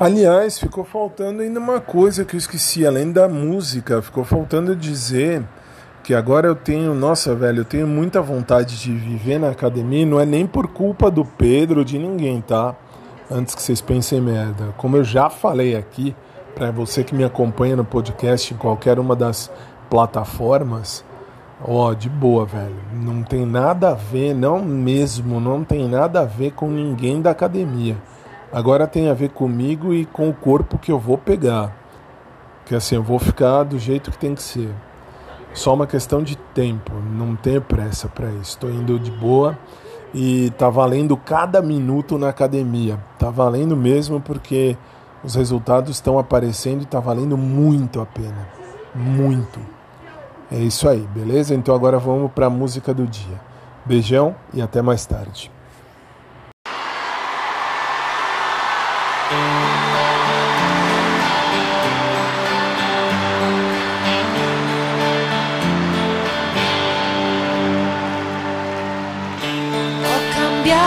Aliás, ficou faltando ainda uma coisa que eu esqueci, além da música, ficou faltando dizer que agora eu tenho, nossa, velho, eu tenho muita vontade de viver na academia, não é nem por culpa do Pedro de ninguém, tá? Antes que vocês pensem merda. Como eu já falei aqui, para você que me acompanha no podcast em qualquer uma das plataformas, ó, de boa, velho. Não tem nada a ver, não mesmo, não tem nada a ver com ninguém da academia. Agora tem a ver comigo e com o corpo que eu vou pegar. Que assim, eu vou ficar do jeito que tem que ser. Só uma questão de tempo, não tenho pressa para isso. Estou indo de boa e tá valendo cada minuto na academia. Tá valendo mesmo porque os resultados estão aparecendo e tá valendo muito a pena. Muito. É isso aí, beleza? Então agora vamos para a música do dia. Beijão e até mais tarde.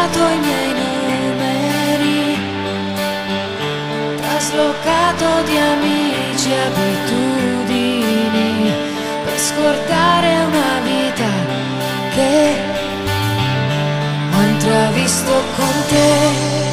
Cambiato i miei numeri, traslocato di amici e abitudini per scordare una vita che ho intravisto con te.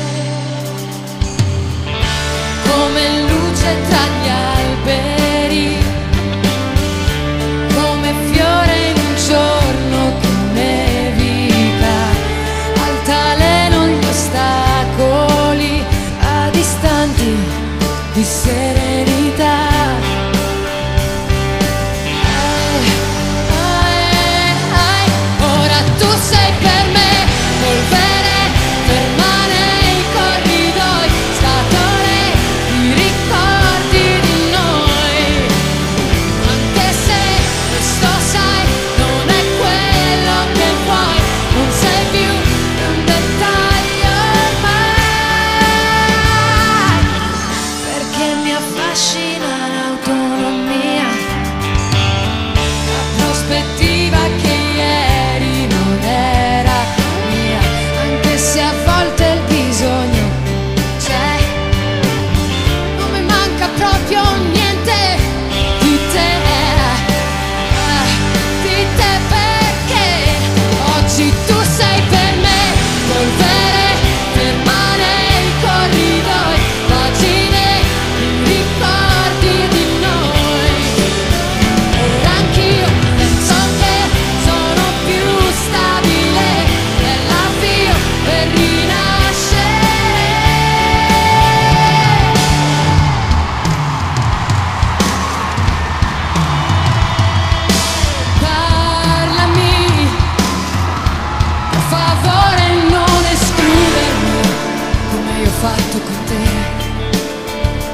someday.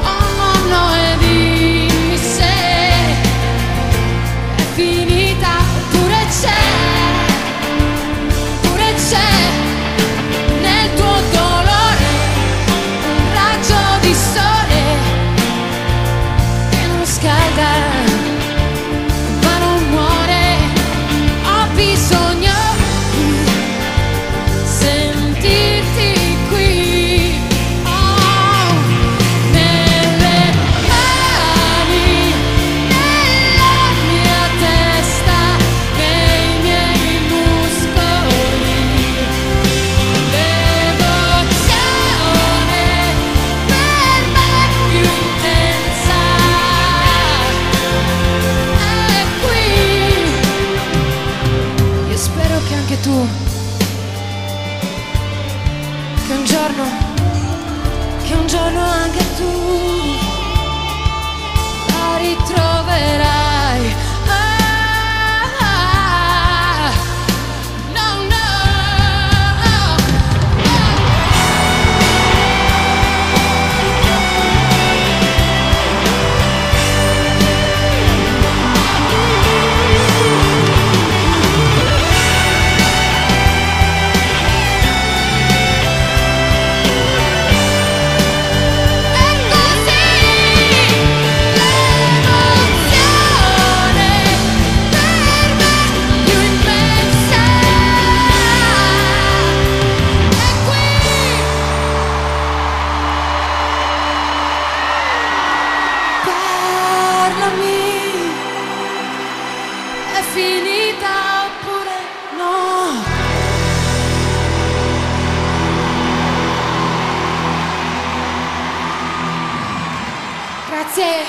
Oh, my no. Che anche tu, che un giorno, che un giorno anche tu la ritroverai. você.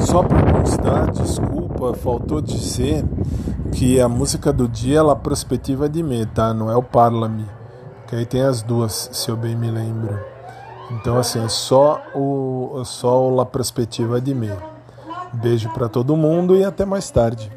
Só para constar, desculpa, faltou de ser que a música do dia é ela prospectiva de mim, tá? Não é o Parlame. Que aí tem as duas, se eu bem me lembro. Então assim, é só o só o La Prospectiva de mim. Beijo para todo mundo e até mais tarde.